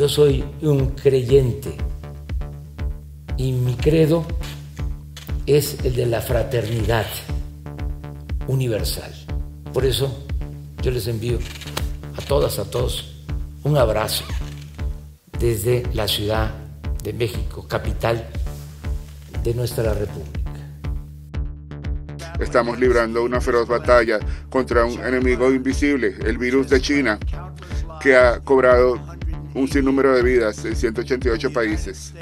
Yo soy un creyente y mi credo es el de la fraternidad universal. Por eso yo les envío a todas, a todos, un abrazo desde la Ciudad de México, capital de nuestra República. Estamos librando una feroz batalla contra un enemigo invisible, el virus de China, que ha cobrado un sinnúmero de vidas en 188 países.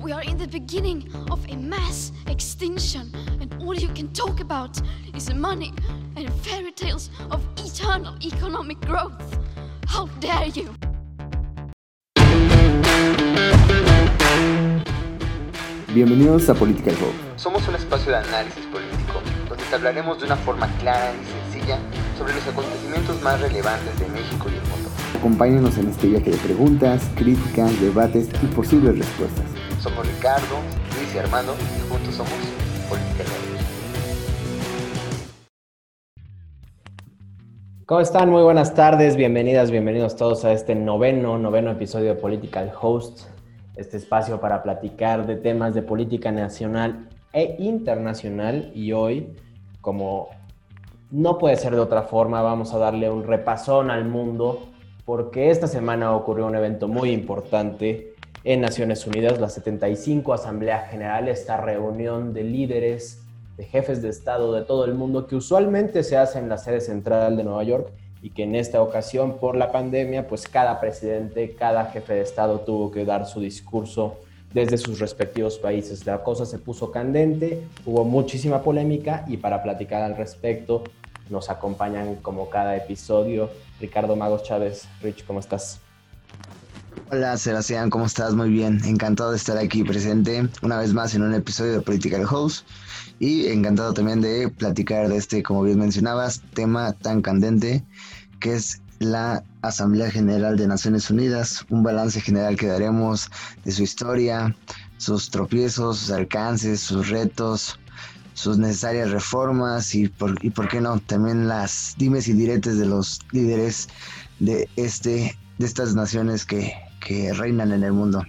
We are in the beginning of a mass extinction, and all you can talk about is money and fairy tales of eternal economic growth. How dare you! Bienvenidos a Political Hub. Somos un espacio de análisis político donde te hablaremos de una forma clara y sencilla sobre los acontecimientos más relevantes de México y el mundo. Acompáñenos en este viaje de preguntas, críticas, debates y posibles respuestas. Somos Ricardo, Luis y Armando y juntos somos Political Hub. ¿Cómo están? Muy buenas tardes, bienvenidas, bienvenidos todos a este noveno, noveno episodio de Political Host, este espacio para platicar de temas de política nacional e internacional y hoy, como no puede ser de otra forma, vamos a darle un repasón al mundo porque esta semana ocurrió un evento muy importante en Naciones Unidas, la 75 Asamblea General, esta reunión de líderes, de jefes de Estado de todo el mundo que usualmente se hace en la sede central de Nueva York y que en esta ocasión por la pandemia, pues cada presidente, cada jefe de Estado tuvo que dar su discurso desde sus respectivos países. La cosa se puso candente, hubo muchísima polémica y para platicar al respecto nos acompañan como cada episodio Ricardo Magos Chávez. Rich, ¿cómo estás? Hola Sebastián, ¿cómo estás? Muy bien, encantado de estar aquí presente una vez más en un episodio de Political House y encantado también de platicar de este, como bien mencionabas, tema tan candente que es la Asamblea General de Naciones Unidas, un balance general que daremos de su historia, sus tropiezos, sus alcances, sus retos, sus necesarias reformas y por, y por qué no, también las dimes y diretes de los líderes de, este, de estas naciones que, que reinan en el mundo.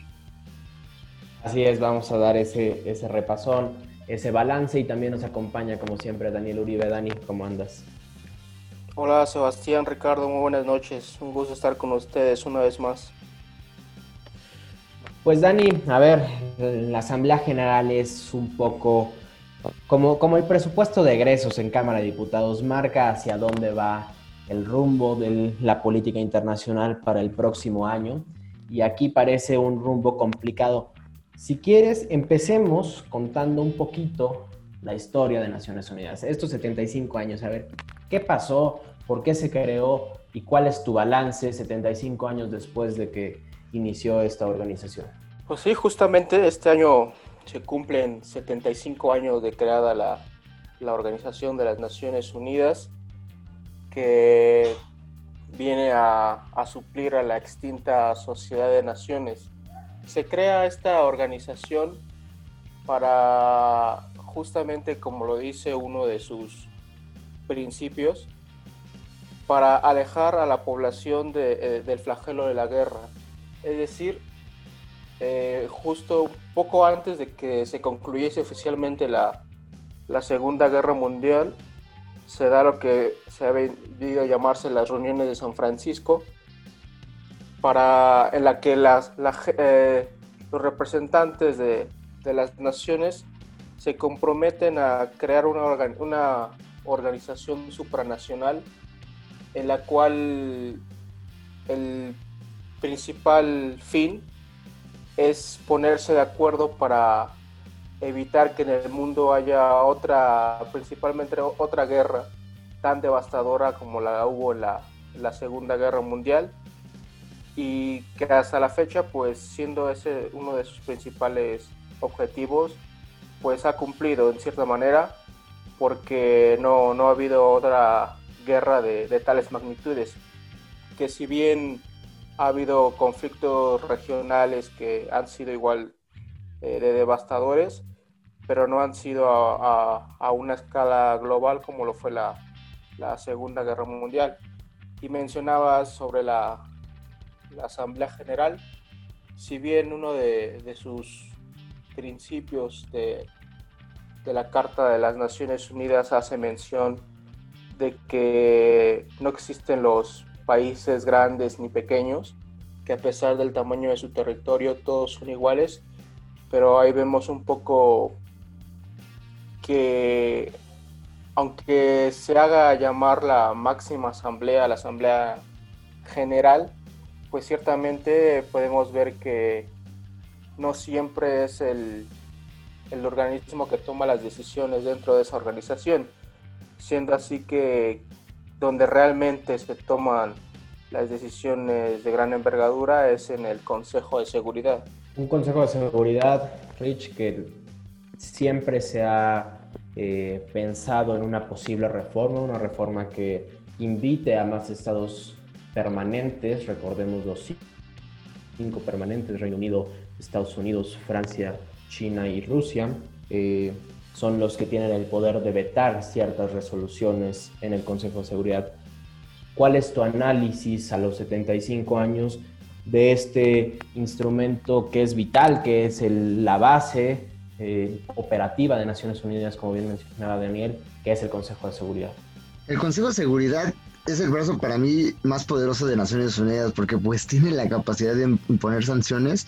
Así es, vamos a dar ese, ese repasón, ese balance y también nos acompaña como siempre Daniel Uribe. Dani, ¿cómo andas? Hola Sebastián, Ricardo, muy buenas noches. Un gusto estar con ustedes una vez más. Pues Dani, a ver, la Asamblea General es un poco como, como el presupuesto de egresos en Cámara de Diputados marca hacia dónde va el rumbo de la política internacional para el próximo año. Y aquí parece un rumbo complicado. Si quieres, empecemos contando un poquito la historia de Naciones Unidas. Estos 75 años, a ver, ¿qué pasó? ¿Por qué se creó? ¿Y cuál es tu balance 75 años después de que inició esta organización? Pues sí, justamente este año se cumplen 75 años de creada la, Organización de las Naciones Unidas, que viene a, suplir a la extinta Sociedad de Naciones. Se crea esta organización para justamente, como lo dice uno de sus principios, para alejar a la población eh, del flagelo de la guerra. Es decir, eh, justo poco antes de que se concluyese oficialmente la, Segunda Guerra Mundial, se da lo que se ha venido a llamarse las reuniones de San Francisco, para, en la que las, eh, los representantes de, las naciones se comprometen a crear una, una organización supranacional en la cual el principal fin es ponerse de acuerdo para evitar que en el mundo haya otra, principalmente otra guerra tan devastadora como la hubo en la, Segunda Guerra Mundial. Y que hasta la fecha, pues siendo ese uno de sus principales objetivos, pues ha cumplido en cierta manera porque no, ha habido otra guerra de, de tales magnitudes. Que si bien ha habido conflictos regionales que han sido igual eh, de devastadores, pero no han sido a, una escala global como lo fue la, Segunda Guerra Mundial. Y mencionabas sobre la, Asamblea General. Si bien uno de, sus principios de, de la Carta de las Naciones Unidas hace mención de que no existen los países grandes ni pequeños, que a pesar del tamaño de su territorio todos son iguales, pero ahí vemos un poco que aunque se haga llamar la máxima asamblea, la asamblea general, pues ciertamente podemos ver que no siempre es el, el organismo que toma las decisiones dentro de esa organización, siendo así que donde realmente se toman las decisiones de gran envergadura es en el Consejo de Seguridad. Un Consejo de Seguridad, Rich, que siempre se ha eh, pensado en una posible reforma, una reforma que invite a más estados permanentes, recordemos los cinco permanentes, Reino Unido, Estados Unidos, Francia, China y Rusia, eh, son los que tienen el poder de vetar ciertas resoluciones en el Consejo de Seguridad. ¿Cuál es tu análisis a los 75 años de este instrumento que es vital, que es la base eh, operativa de Naciones Unidas, como bien mencionaba Daniel, que es el Consejo de Seguridad. El Consejo de Seguridad es el brazo para mí más poderoso de Naciones Unidas porque pues tiene la capacidad de imponer sanciones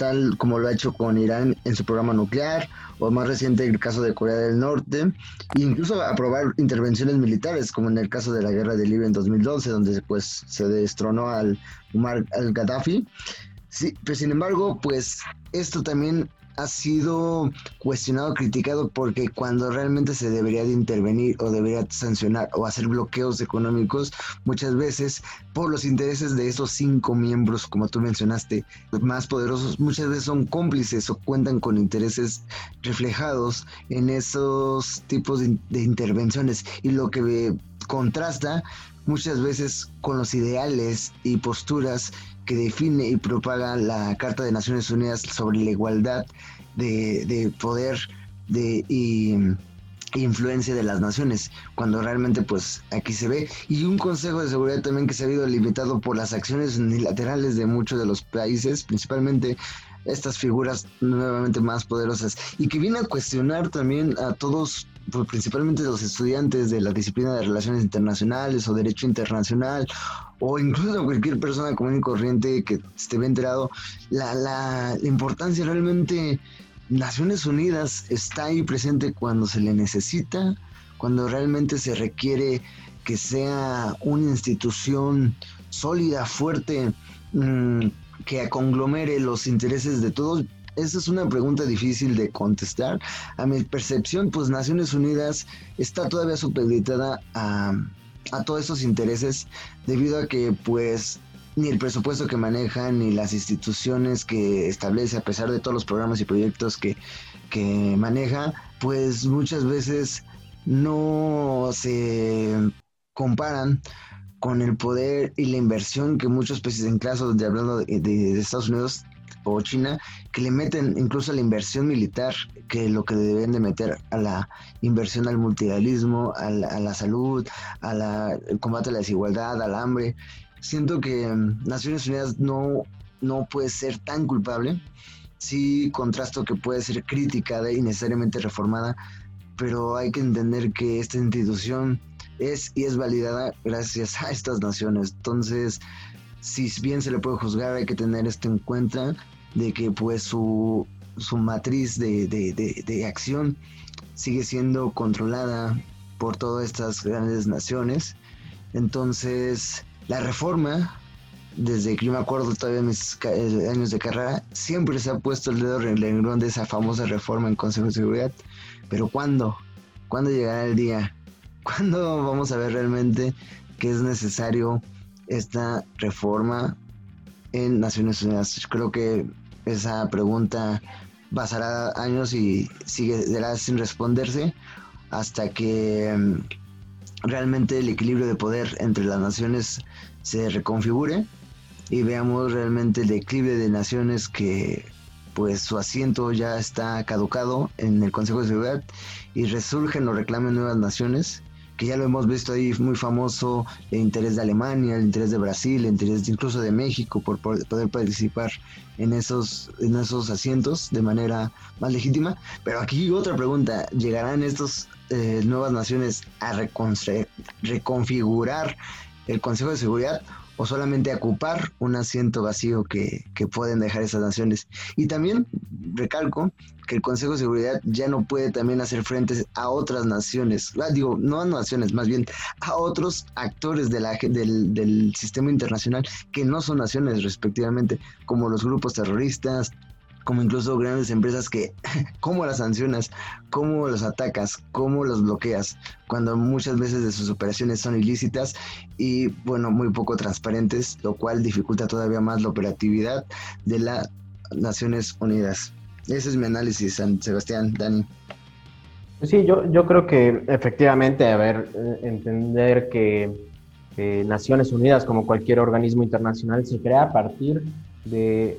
tal como lo ha hecho con Irán en su programa nuclear o más reciente el caso de Corea del Norte e incluso aprobar intervenciones militares como en el caso de la guerra de Libia en 2012 donde pues se destronó al Umar al-Gaddafi Sí, pero sin embargo, pues esto también ha sido cuestionado, criticado, porque cuando realmente se debería de intervenir o debería sancionar o hacer bloqueos económicos, muchas veces por los intereses de esos cinco miembros, como tú mencionaste, más poderosos, muchas veces son cómplices o cuentan con intereses reflejados en esos tipos de, de intervenciones. Y lo que contrasta muchas veces con los ideales y posturas que define y propaga la Carta de Naciones Unidas sobre la igualdad de, poder de, y influencia de las naciones, cuando realmente pues aquí se ve. Y un Consejo de Seguridad también que se ha habido limitado por las acciones unilaterales de muchos de los países, principalmente estas figuras nuevamente más poderosas, y que viene a cuestionar también a todos pues, principalmente los estudiantes de la disciplina de relaciones internacionales o derecho internacional o incluso cualquier persona común y corriente que esté enterado, la, la, la importancia realmente, Naciones Unidas está ahí presente cuando se le necesita, cuando realmente se requiere que sea una institución sólida, fuerte, mmm, que conglomere los intereses de todos esa es una pregunta difícil de contestar. A mi percepción, pues Naciones Unidas está todavía supeditada a, a todos esos intereses debido a que pues ni el presupuesto que maneja ni las instituciones que establece a pesar de todos los programas y proyectos que, que maneja, pues muchas veces no se comparan con el poder y la inversión que muchos países, en caso de hablando de Estados Unidos, o China que le meten incluso a la inversión militar que lo que deben de meter a la inversión al multilateralismo, a la, salud, al combate a la desigualdad, al hambre. Siento que mm, Naciones Unidas no, no puede ser tan culpable. Sí contrasto que puede ser criticada y necesariamente reformada, pero hay que entender que esta institución es y es validada gracias a estas naciones. Entonces, si bien se le puede juzgar, hay que tener esto en cuenta de que pues su, su matriz de, de, acción sigue siendo controlada por todas estas grandes naciones. Entonces, la reforma, desde que yo me acuerdo todavía de mis años de carrera, siempre se ha puesto el dedo en el renglón de esa famosa reforma en Consejo de Seguridad. Pero ¿cuándo? ¿Cuándo llegará el día? ¿Cuándo vamos a ver realmente que es necesario esta reforma en Naciones Unidas? Creo que esa pregunta pasará años y sigue sin responderse hasta que mm, realmente el equilibrio de poder entre las naciones se reconfigure y veamos realmente el declive de naciones que pues su asiento ya está caducado en el Consejo de Seguridad y resurgen o reclamen nuevas naciones que ya lo hemos visto ahí muy famoso, el interés de Alemania, el interés de Brasil, el interés incluso de México por poder participar en esos, en esos asientos de manera más legítima. Pero aquí otra pregunta, ¿llegarán estas eh, nuevas naciones a reconfigurar el Consejo de Seguridad o solamente ocupar un asiento vacío que, pueden dejar esas naciones. Y también recalco que el Consejo de Seguridad ya no puede también hacer frente a otras naciones, ah, digo, no a naciones, más bien a otros actores de la, del, del sistema internacional que no son naciones respectivamente, como los grupos terroristas, como incluso grandes empresas que, ¿cómo las sancionas? ¿Cómo los atacas? ¿Cómo los bloqueas? Cuando muchas veces de sus operaciones son ilícitas y, bueno, muy poco transparentes, lo cual dificulta todavía más la operatividad de las Naciones Unidas. Ese es mi análisis, San Sebastián, Dani. Sí, yo, yo creo que efectivamente, a ver, eh, entender que Naciones Unidas, como cualquier organismo internacional, se crea a partir de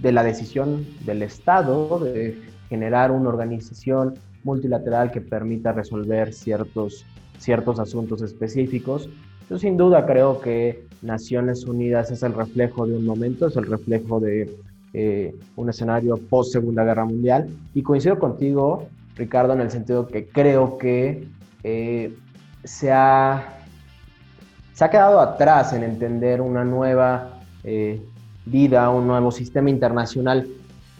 de la decisión del Estado de generar una organización multilateral que permita resolver ciertos, ciertos asuntos específicos. Yo sin duda creo que Naciones Unidas es el reflejo de un momento, es el reflejo de eh, un escenario post Segunda Guerra Mundial. Y coincido contigo, Ricardo, en el sentido que creo que eh, se, ha, se ha quedado atrás en entender una nueva eh, vida, un nuevo sistema internacional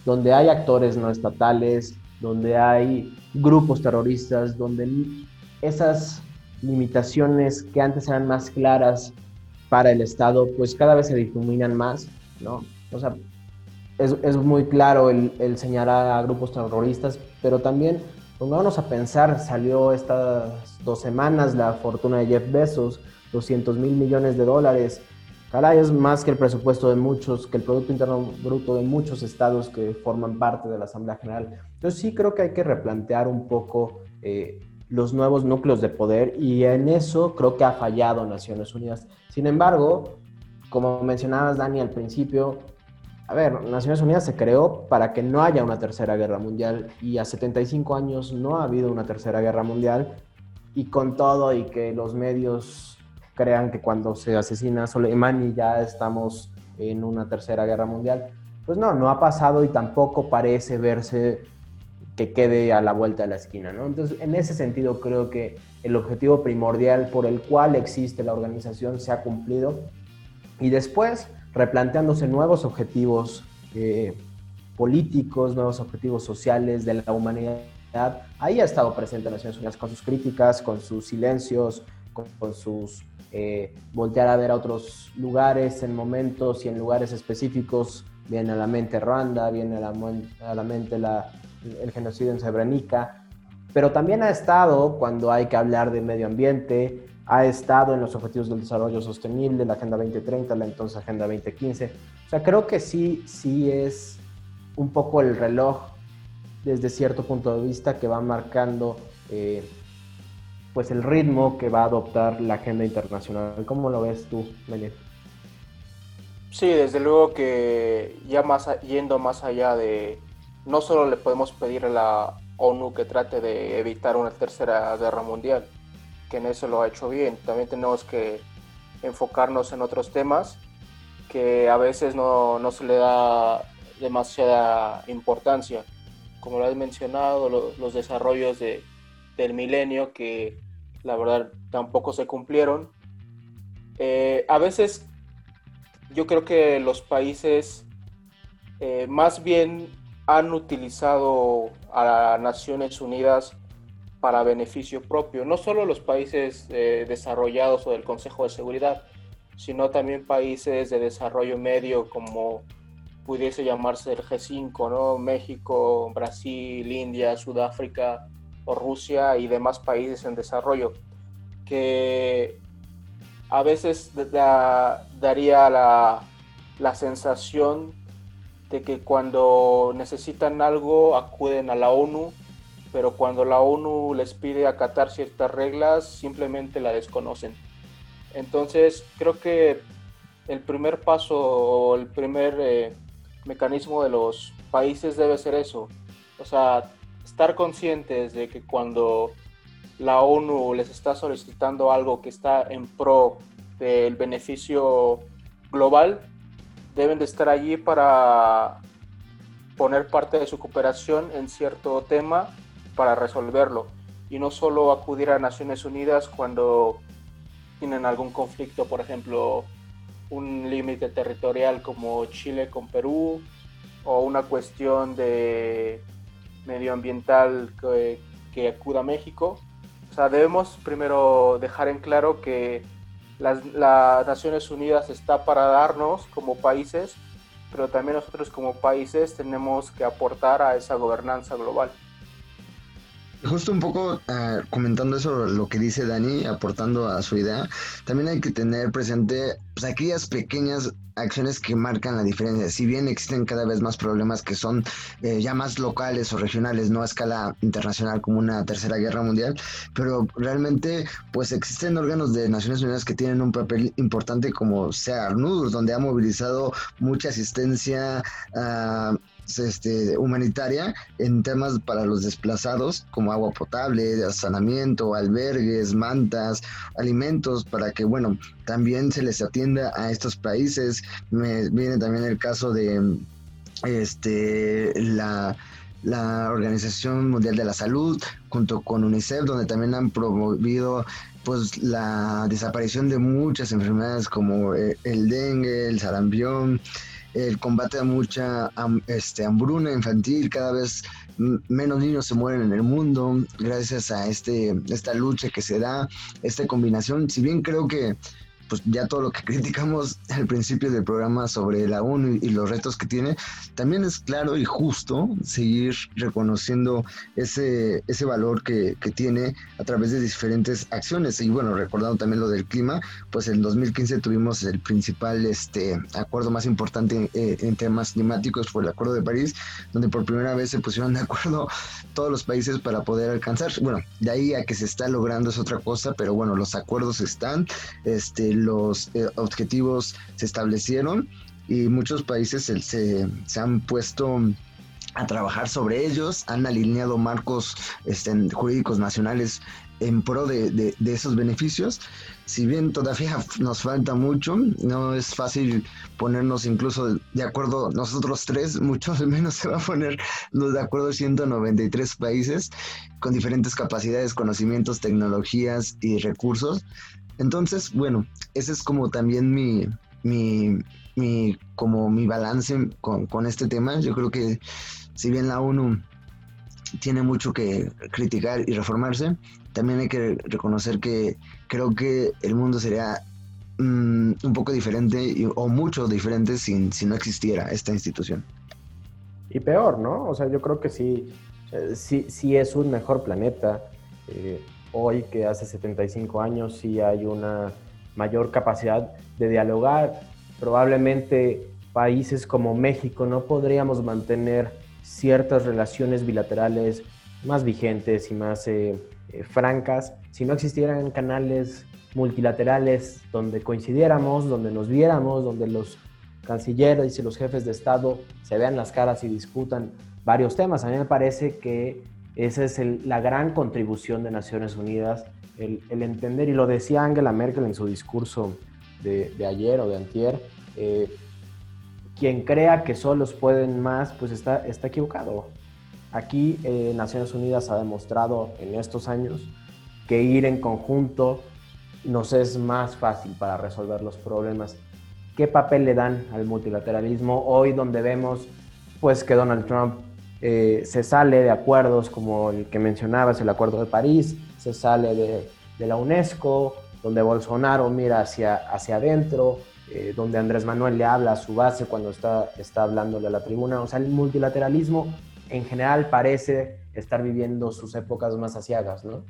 donde hay actores no estatales, donde hay grupos terroristas, donde esas limitaciones que antes eran más claras para el Estado, pues cada vez se difuminan más, ¿no? O sea, es, es muy claro el, el, señalar a grupos terroristas, pero también, pongámonos a pensar, salió estas dos semanas la fortuna de Jeff Bezos, 200 mil millones de dólares, Caray, es más que el presupuesto de muchos, que el Producto Interno Bruto de muchos estados que forman parte de la Asamblea General. Entonces sí creo que hay que replantear un poco eh, los nuevos núcleos de poder y en eso creo que ha fallado Naciones Unidas. Sin embargo, como mencionabas, Dani, al principio, a ver, Naciones Unidas se creó para que no haya una tercera guerra mundial y a 75 años no ha habido una tercera guerra mundial y con todo y que los medios crean que cuando se asesina Soleimani ya estamos en una tercera guerra mundial. Pues no, no ha pasado y tampoco parece verse que quede a la vuelta de la esquina, ¿no? Entonces, en ese sentido creo que el objetivo primordial por el cual existe la organización se ha cumplido y después replanteándose nuevos objetivos eh, políticos, nuevos objetivos sociales de la humanidad. Ahí ha estado presente Naciones Unidas con sus críticas, con sus silencios, con sus eh, voltear a ver a otros lugares en momentos y en lugares específicos. Viene a la mente Ruanda, viene a la, a la mente la, el genocidio en Srebrenica, pero también ha estado cuando hay que hablar de medio ambiente, ha estado en los Objetivos del Desarrollo Sostenible, la Agenda 2030, la entonces Agenda 2015. O sea, creo que sí, sí es un poco el reloj desde cierto punto de vista que va marcando eh, pues el ritmo que va a adoptar la agenda internacional. ¿Cómo lo ves tú, Benet? Sí, desde luego que ya más yendo más allá de no solo le podemos pedir a la ONU que trate de evitar una tercera guerra mundial, que en eso lo ha hecho bien, también tenemos que enfocarnos en otros temas que a veces no, no se le da demasiada importancia, como lo has mencionado, los desarrollos de, del milenio que la verdad tampoco se cumplieron. Eh, a veces yo creo que los países eh, más bien han utilizado a Naciones Unidas para beneficio propio, no solo los países eh, desarrollados o del Consejo de Seguridad, sino también países de desarrollo medio como pudiese llamarse el G5, ¿no? México, Brasil, India, Sudáfrica, o Rusia y demás países en desarrollo, que a veces daría la, la sensación de que cuando necesitan algo acuden a la ONU, pero cuando la ONU les pide acatar ciertas reglas, simplemente la desconocen. Entonces, creo que el primer paso o el primer eh, mecanismo de los países debe ser eso. O sea, estar conscientes de que cuando la ONU les está solicitando algo que está en pro del beneficio global, deben de estar allí para poner parte de su cooperación en cierto tema para resolverlo. Y no solo acudir a Naciones Unidas cuando tienen algún conflicto, por ejemplo, un límite territorial como Chile con Perú o una cuestión de medioambiental que, que acuda a México. O sea, debemos primero dejar en claro que las, las Naciones Unidas está para darnos como países, pero también nosotros como países tenemos que aportar a esa gobernanza global. Justo un poco uh, comentando eso, lo que dice Dani, aportando a su idea, también hay que tener presente pues, aquellas pequeñas acciones que marcan la diferencia. Si bien existen cada vez más problemas que son eh, ya más locales o regionales, no a escala internacional como una tercera guerra mundial, pero realmente pues existen órganos de Naciones Unidas que tienen un papel importante como sea ARNUR, donde ha movilizado mucha asistencia uh, este, humanitaria en temas para los desplazados, como agua potable, saneamiento, albergues, mantas, alimentos, para que, bueno, también se les atienda a estos países. Me viene también el caso de este la la Organización Mundial de la Salud junto con UNICEF donde también han promovido pues la desaparición de muchas enfermedades como eh, el dengue, el sarampión, el combate a mucha este, hambruna infantil, cada vez menos niños se mueren en el mundo gracias a este, esta lucha que se da, esta combinación. Si bien creo que pues ya todo lo que criticamos al principio del programa sobre la ONU y los retos que tiene, también es claro y justo seguir reconociendo ese, ese valor que, que tiene a través de diferentes acciones. Y bueno, recordando también lo del clima, pues en 2015 tuvimos el principal este, acuerdo más importante eh, en temas climáticos, fue el Acuerdo de París, donde por primera vez se pusieron de acuerdo todos los países para poder alcanzar. Bueno, de ahí a que se está logrando es otra cosa, pero bueno, los acuerdos están. Este, los eh, objetivos se establecieron y muchos países se, se, han puesto a trabajar sobre ellos, han alineado marcos este, jurídicos nacionales en pro de, de, esos beneficios. Si bien todavía nos falta mucho, no es fácil ponernos incluso de acuerdo nosotros tres, mucho menos se va a poner de acuerdo 193 países con diferentes capacidades, conocimientos, tecnologías y recursos. Entonces, bueno, ese es como también mi, mi, mi como mi balance con, con este tema. Yo creo que si bien la ONU tiene mucho que criticar y reformarse, también hay que reconocer que creo que el mundo sería mmm, un poco diferente o mucho diferente sin, si no existiera esta institución. Y peor, ¿no? O sea, yo creo que sí, eh, sí, sí es un mejor planeta. Eh, hoy que hace 75 años sí hay una mayor capacidad de dialogar. Probablemente países como México no podríamos mantener ciertas relaciones bilaterales más vigentes y más eh, eh, francas si no existieran canales multilaterales donde coincidiéramos, donde nos viéramos, donde los cancilleres y los jefes de Estado se vean las caras y discutan varios temas. A mí me parece que esa es la gran contribución de Naciones Unidas, el, entender, y lo decía Angela Merkel en su discurso de, ayer o de antier, eh, quien crea que solos pueden más, pues está, está equivocado. Aquí eh, Naciones Unidas ha demostrado en estos años que ir en conjunto nos es más fácil para resolver los problemas. ¿Qué papel le dan al multilateralismo hoy donde vemos pues que Donald Trump eh, se sale de acuerdos como el que mencionabas, el Acuerdo de París, se sale de, la UNESCO, donde Bolsonaro mira hacia, hacia adentro, eh, donde Andrés Manuel le habla a su base cuando está, está hablándole a la tribuna. O sea, el multilateralismo en general parece estar viviendo sus épocas más asiagas, ¿no?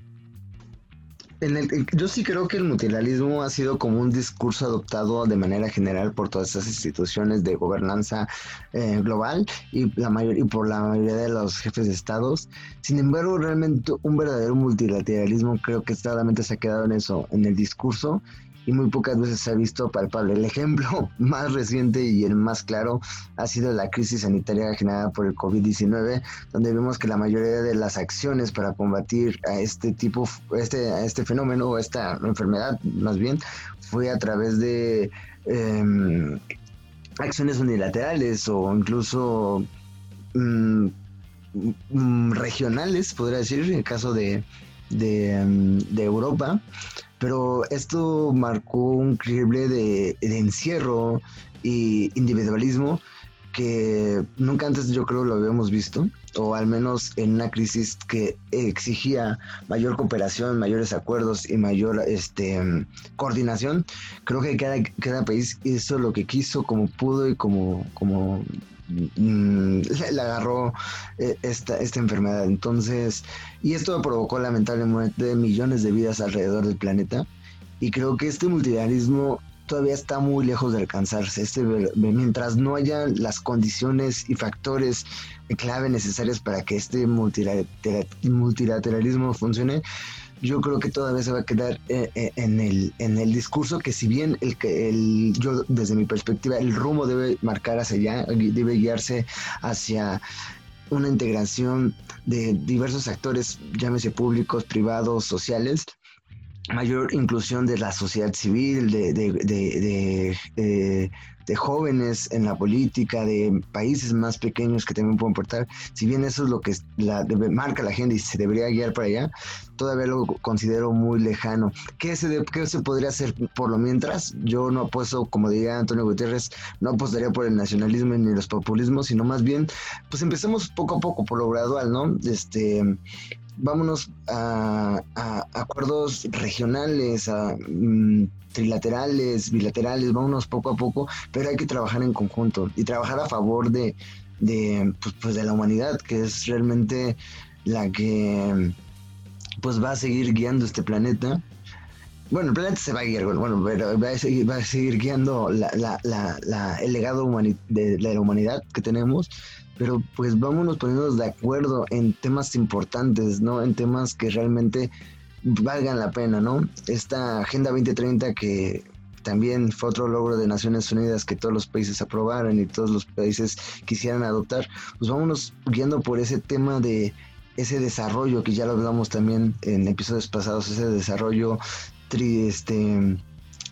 Yo sí creo que el multilateralismo ha sido como un discurso adoptado de manera general por todas esas instituciones de gobernanza eh, global y, la mayor, y por la mayoría de los jefes de estados. Sin embargo, realmente un verdadero multilateralismo creo que solamente se ha quedado en eso, en el discurso y muy pocas veces se ha visto palpable. El ejemplo más reciente y el más claro ha sido la crisis sanitaria generada por el COVID-19, donde vemos que la mayoría de las acciones para combatir a este tipo, este, a este fenómeno o esta enfermedad más bien, fue a través de em, acciones unilaterales o incluso mm, mm, regionales, podría decir, en el caso de, em, de, Europa. Pero esto marcó un increíble de, de encierro y individualismo que nunca antes yo creo lo habíamos visto, o al menos en una crisis que exigía mayor cooperación, mayores acuerdos y mayor este, coordinación. Creo que cada, cada país hizo lo que quiso, como pudo y como, como le, agarró eh, esta, esta enfermedad. Entonces, y esto provocó lamentablemente millones de vidas alrededor del planeta. Y creo que este multilateralismo todavía está muy lejos de alcanzarse. Este, mientras no haya las condiciones y factores clave necesarios para que este multilateralismo funcione, yo creo que todavía se va a quedar eh, eh, en el, en el discurso que si bien el, el, yo desde mi perspectiva el rumbo debe marcar hacia allá, debe guiarse hacia una integración de diversos actores, llámese públicos, privados, sociales, mayor inclusión de la sociedad civil, de, de, de, de, jóvenes en la política, de países más pequeños que también pueden aportar. Si bien eso es lo que la, marca la agenda y se debería guiar para allá, todavía lo considero muy lejano. ¿Qué se, ¿Qué se podría hacer por lo mientras? Yo no apuesto, como diría Antonio Gutiérrez, no apostaría por el nacionalismo ni los populismos, sino más bien, pues empecemos poco a poco, por lo gradual, ¿no? Este, vámonos a, acuerdos regionales, a mm, trilaterales, bilaterales, vámonos poco a poco, pero hay que trabajar en conjunto y trabajar a favor de, de, pues, pues de la humanidad, que es realmente la que pues va a seguir guiando este planeta. Bueno, el planeta se va a guiar, bueno, pero va a seguir, va a seguir guiando la, la, la, el legado de la humanidad que tenemos pero pues vámonos poniéndonos de acuerdo en temas importantes, ¿no? En temas que realmente valgan la pena, ¿no? Esta Agenda 2030 que también fue otro logro de Naciones Unidas que todos los países aprobaron y todos los países quisieran adoptar, pues vámonos guiando por ese tema de ese desarrollo que ya lo hablamos también en episodios pasados, ese desarrollo este,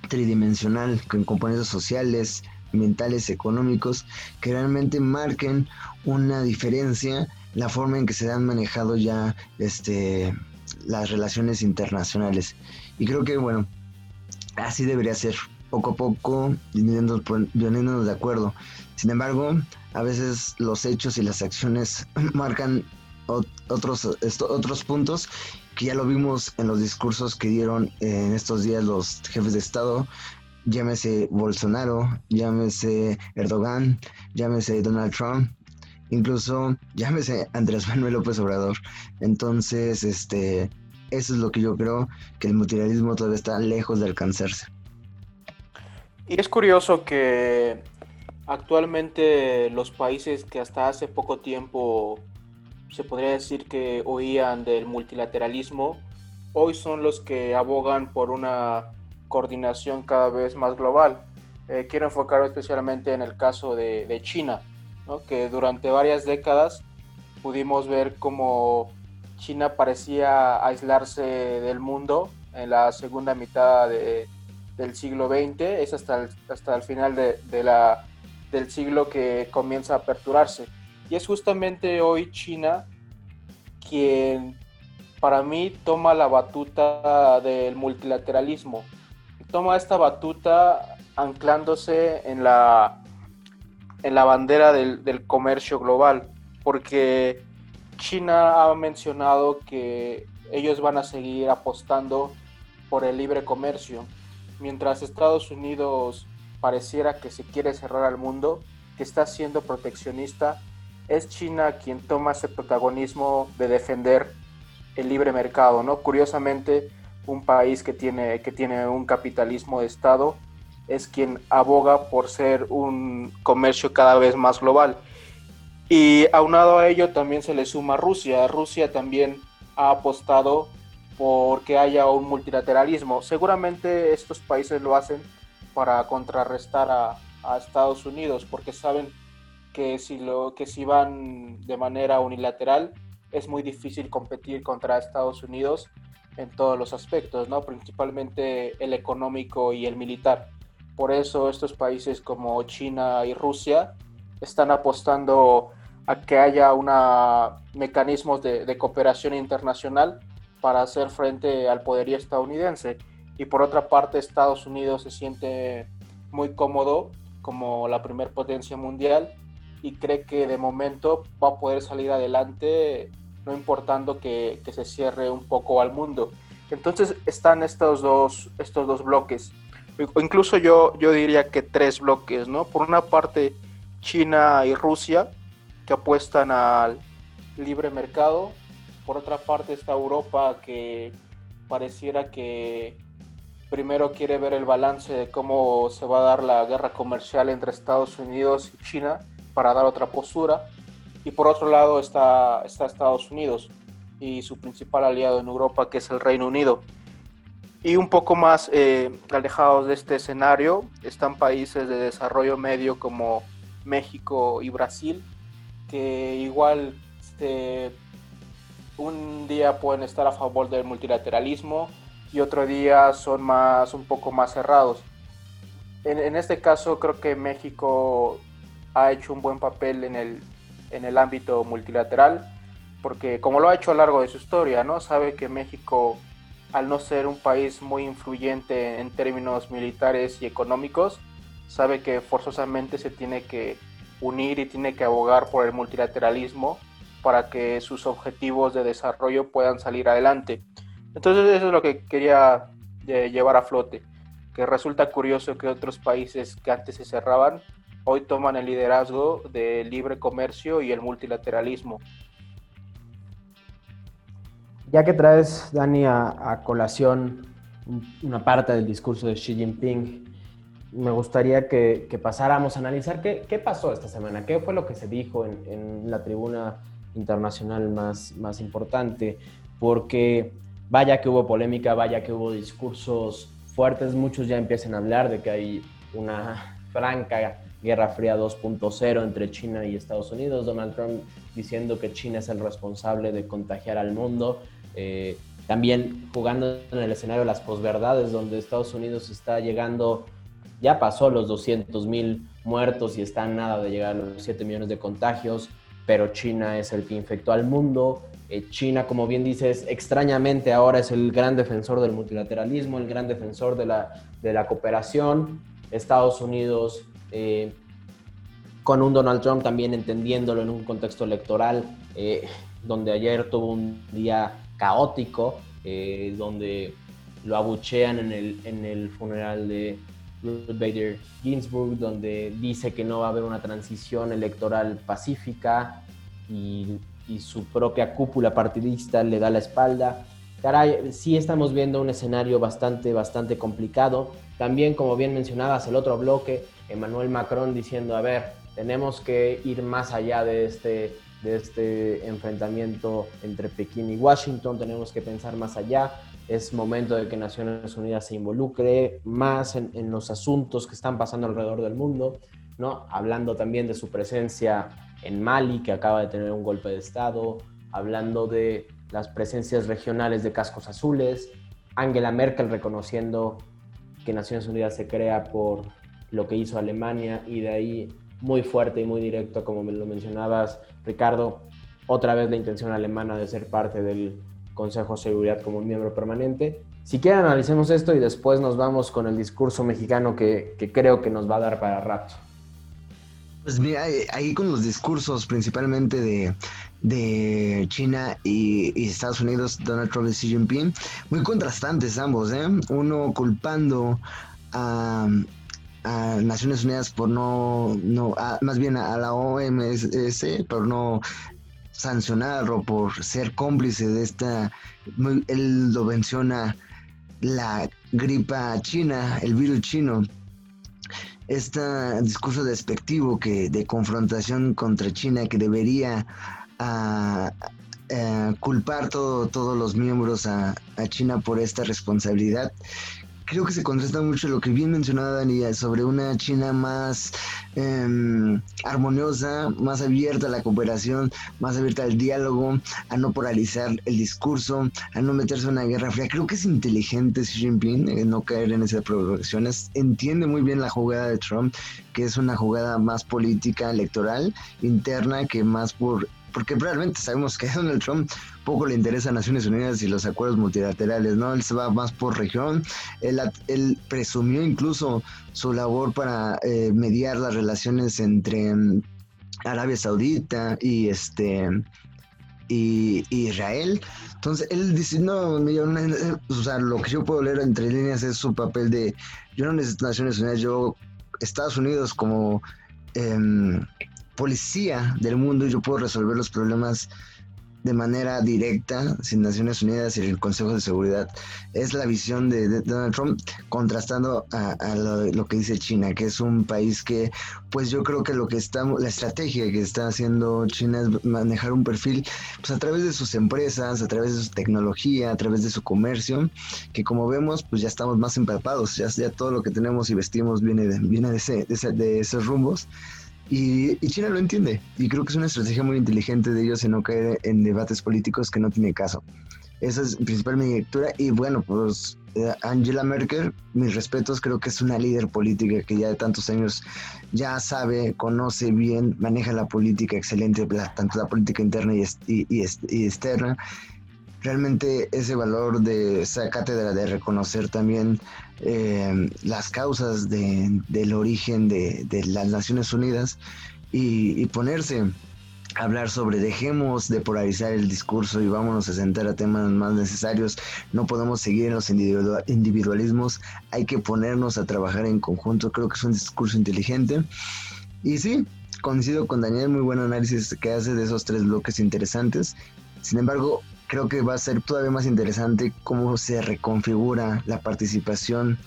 tridimensional con componentes sociales, mentales, económicos, que realmente marquen una diferencia la forma en que se han manejado ya este, las relaciones internacionales. Y creo que, bueno, así debería ser, poco a poco, poniéndonos de acuerdo. Sin embargo, a veces los hechos y las acciones marcan otros, otros puntos que ya lo vimos en los discursos que dieron en estos días los jefes de Estado, llámese Bolsonaro, llámese Erdogan, llámese Donald Trump, incluso llámese Andrés Manuel López Obrador. Entonces, este, eso es lo que yo creo, que el multilateralismo todavía está lejos de alcanzarse. Y es curioso que actualmente los países que hasta hace poco tiempo se podría decir que oían del multilateralismo, hoy son los que abogan por una coordinación cada vez más global. Eh, quiero enfocar especialmente en el caso de, China, ¿no? que durante varias décadas pudimos ver cómo China parecía aislarse del mundo en la segunda mitad de, del siglo XX, es hasta el, hasta el final de, de la, del siglo que comienza a aperturarse. Y es justamente hoy China quien para mí toma la batuta del multilateralismo. Toma esta batuta anclándose en la, en la bandera del, comercio global, porque China ha mencionado que ellos van a seguir apostando por el libre comercio, mientras Estados Unidos pareciera que se quiere cerrar al mundo, que está siendo proteccionista, es China quien toma ese protagonismo de defender el libre mercado, ¿no? Curiosamente, un país que tiene, que tiene un capitalismo de Estado es quien aboga por ser un comercio cada vez más global. Y aunado a ello también se le suma Rusia. Rusia también ha apostado porque haya un multilateralismo. Seguramente estos países lo hacen para contrarrestar a, a Estados Unidos, porque saben que si, lo, que si van de manera unilateral es muy difícil competir contra Estados Unidos en todos los aspectos, ¿no? principalmente el económico y el militar. Por eso estos países como China y Rusia están apostando a que haya una mecanismos de, de cooperación internacional para hacer frente al poderío estadounidense. Y por otra parte, Estados Unidos se siente muy cómodo como la primer potencia mundial y cree que de momento va a poder salir adelante no importando que, que se cierre un poco al mundo. Entonces están estos dos, estos dos bloques, o incluso yo, yo diría que tres bloques, ¿no? Por una parte, China y Rusia, que apuestan al libre mercado. Por otra parte está Europa, que pareciera que primero quiere ver el balance de cómo se va a dar la guerra comercial entre Estados Unidos y China para dar otra postura. Y por otro lado está, está Estados Unidos y su principal aliado en Europa, que es el Reino Unido. Y un poco más eh, alejados de este escenario están países de desarrollo medio como México y Brasil, que igual este, un día pueden estar a favor del multilateralismo y otro día son más un poco más cerrados. En, en este caso creo que México ha hecho un buen papel en el, en el ámbito multilateral, porque como lo ha hecho a lo largo de su historia, ¿no? Sabe que México, al no ser un país muy influyente en términos militares y económicos, sabe que forzosamente se tiene que unir y tiene que abogar por el multilateralismo para que sus objetivos de desarrollo puedan salir adelante. Entonces eso es lo que quería eh, llevar a flote, que resulta curioso que otros países que antes se cerraban hoy toman el liderazgo del libre comercio y el multilateralismo. Ya que traes, Dani, a, colación una parte del discurso de Xi Jinping, me gustaría que, pasáramos a analizar qué, pasó esta semana, qué fue lo que se dijo en, en, la tribuna internacional más importante, porque vaya que hubo polémica, vaya que hubo discursos fuertes, muchos ya empiezan a hablar de que hay una franca Guerra Fría 2.0 entre China y Estados Unidos, Donald Trump diciendo que China es el responsable de contagiar al mundo, eh, también jugando en el escenario de las posverdades, donde Estados Unidos está llegando, ya pasó los 200 mil muertos y está nada de llegar a los 7 millones de contagios, pero China es el que infectó al mundo. Eh, China, como bien dices, extrañamente ahora es el gran defensor del multilateralismo, el gran defensor de la, de la cooperación. Estados Unidos eh, con un Donald Trump también entendiéndolo en un contexto electoral, eh, donde ayer tuvo un día caótico, eh, donde lo abuchean en el, en el funeral de Ruth Bader Ginsburg, donde dice que no va a haber una transición electoral pacífica y, y su propia cúpula partidista le da la espalda. Caray, sí estamos viendo un escenario bastante, bastante complicado. También, como bien mencionabas, el otro bloque, Emmanuel Macron diciendo, a ver, tenemos que ir más allá de este, de este enfrentamiento entre Pekín y Washington, tenemos que pensar más allá. Es momento de que Naciones Unidas se involucre más en, en los asuntos que están pasando alrededor del mundo, ¿no? Hablando también de su presencia en Mali, que acaba de tener un golpe de Estado, hablando de las presencias regionales de cascos azules, Angela Merkel reconociendo que Naciones Unidas se crea por lo que hizo Alemania y de ahí muy fuerte y muy directo, como me lo mencionabas, Ricardo, otra vez la intención alemana de ser parte del Consejo de Seguridad como miembro permanente. Si quieren, analicemos esto y después nos vamos con el discurso mexicano que, que creo que nos va a dar para rato. Pues mira, eh, ahí con los discursos principalmente de, de China y, Estados Unidos, Donald Trump y Xi Jinping, muy contrastantes ambos, ¿eh? Uno culpando a, Naciones Unidas por no, no más bien a, la OMS por no sancionar o por ser cómplice de esta, él lo menciona la gripa china, el virus chino, este discurso despectivo que de confrontación contra China que debería eh, culpar todo, todos los miembros a, a, China por esta responsabilidad creo que se contrasta mucho lo que bien mencionaba Dani sobre una China más eh, armoniosa, más abierta a la cooperación, más abierta al diálogo, a no polarizar el discurso, a no meterse en una guerra fría. Creo que es inteligente Xi Jinping eh, no caer en esas provocaciones. Entiende muy bien la jugada de Trump, que es una jugada más política, electoral, interna, que más por porque realmente sabemos que Donald Trump poco le interesa a Naciones Unidas y los acuerdos multilaterales, ¿no? Él se va más por región, él, presumió incluso su labor para eh, mediar las relaciones entre mm, Arabia Saudita y este y, Israel. Entonces él dice, no, o sea, lo que yo puedo leer entre líneas es su papel de, yo no necesito Naciones Unidas, yo, Estados Unidos como... Eh, policía del mundo yo puedo resolver los problemas de manera directa sin Naciones Unidas y el Consejo de Seguridad. Es la visión de, Donald Trump contrastando a, lo, que dice China, que es un país que, pues yo creo que lo que está, la estrategia que está haciendo China es manejar un perfil, pues a través de sus empresas, a través de su tecnología, a través de su comercio, que como vemos, pues ya estamos más empapados, ya, ya todo lo que tenemos y vestimos viene de, viene de, ese, de, de esos rumbos. Y, China lo entiende. Y creo que es una estrategia muy inteligente de ellos en no caer en debates políticos que no tiene caso. Esa es principal mi lectura. Y bueno, pues eh, Angela Merkel, mis respetos, creo que es una líder política que ya de tantos años ya sabe, conoce bien, maneja la política excelente, tanto la política interna y, y, y externa realmente ese valor de esa cátedra de reconocer también eh, las causas del origen de, las Naciones Unidas y, ponerse a hablar sobre dejemos de polarizar el discurso y vámonos a sentar a temas más necesarios. No podemos seguir en los individualismos, hay que ponernos a trabajar en conjunto. Creo que es un discurso inteligente. Y sí, coincido con Daniel, muy buen análisis que hace de esos tres bloques interesantes. Sin embargo, creo que va a ser todavía más interesante cómo se reconfigura la participación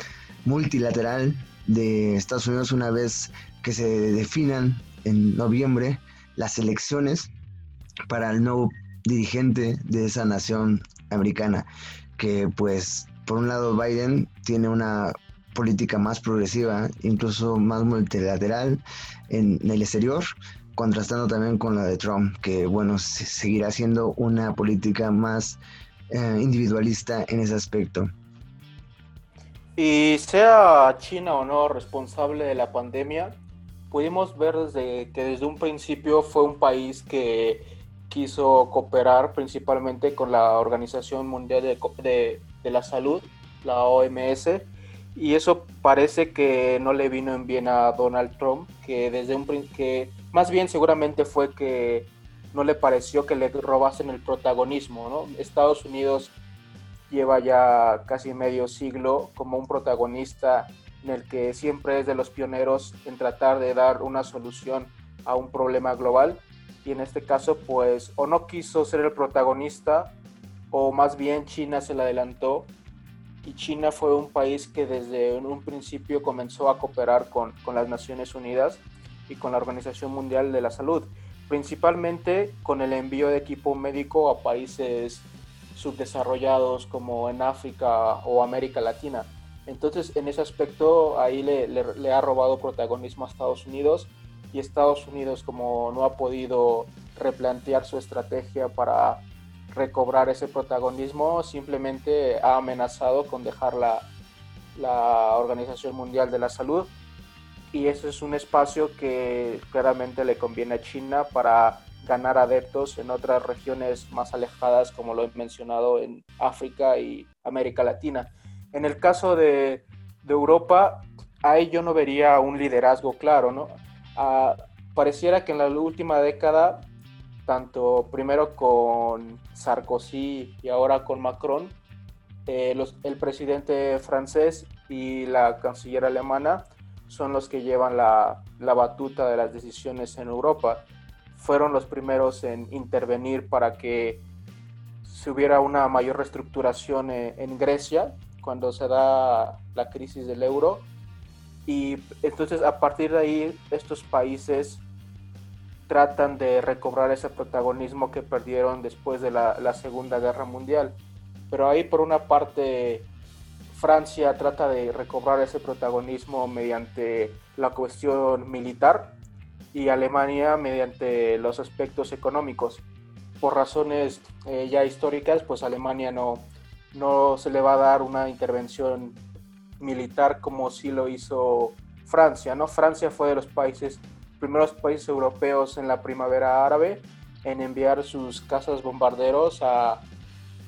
multilateral de Estados Unidos una vez que se definan en noviembre las elecciones para el nuevo dirigente de esa nación americana, que pues por un lado Biden tiene una política más progresiva, incluso más multilateral en el exterior, contrastando también con la de Trump, que bueno, seguirá siendo una política más eh, individualista en ese aspecto. Y sea China o no responsable de la pandemia, pudimos ver desde que desde un principio fue un país que quiso cooperar principalmente con la Organización Mundial de, de la Salud, la OMS, y eso parece que no le vino en bien a Donald Trump, que desde un que más bien seguramente fue que no le pareció que le robasen el protagonismo, ¿no? Estados Unidos lleva ya casi medio siglo como un protagonista en el que siempre es de los pioneros en tratar de dar una solución a un problema global y en este caso pues o no quiso ser el protagonista o más bien China se le adelantó y China fue un país que desde un principio comenzó a cooperar con, con las Naciones Unidas y con la Organización Mundial de la Salud, principalmente con el envío de equipo médico a países subdesarrollados como en África o América Latina. Entonces, en ese aspecto, ahí le, le, ha robado protagonismo a Estados Unidos y Estados Unidos, como no ha podido replantear su estrategia para recobrar ese protagonismo, simplemente ha amenazado con dejar la, la Organización Mundial de la Salud y ese es un espacio que claramente le conviene a China para ganar adeptos en otras regiones más alejadas, como lo he mencionado en África y América Latina. En el caso de, de Europa, ahí yo no vería un liderazgo claro, ¿no? Ah, pareciera que en la última década, tanto primero con Sarkozy y ahora con Macron, eh, los, el presidente francés y la canciller alemana son los que llevan la, batuta de las decisiones en Europa. Fueron los primeros en intervenir para que se hubiera una mayor reestructuración en, en Grecia cuando se da la crisis del euro. Y entonces a partir de ahí estos países tratan de recobrar ese protagonismo que perdieron después de la, Segunda Guerra Mundial. Pero ahí por una parte Francia trata de recobrar ese protagonismo mediante la cuestión militar y Alemania mediante los aspectos económicos. Por razones eh, ya históricas, pues Alemania no, no se le va a dar una intervención militar como sí lo hizo Francia, ¿no? Francia fue de los países, primeros países europeos en la primavera árabe en enviar sus casas bombarderos a,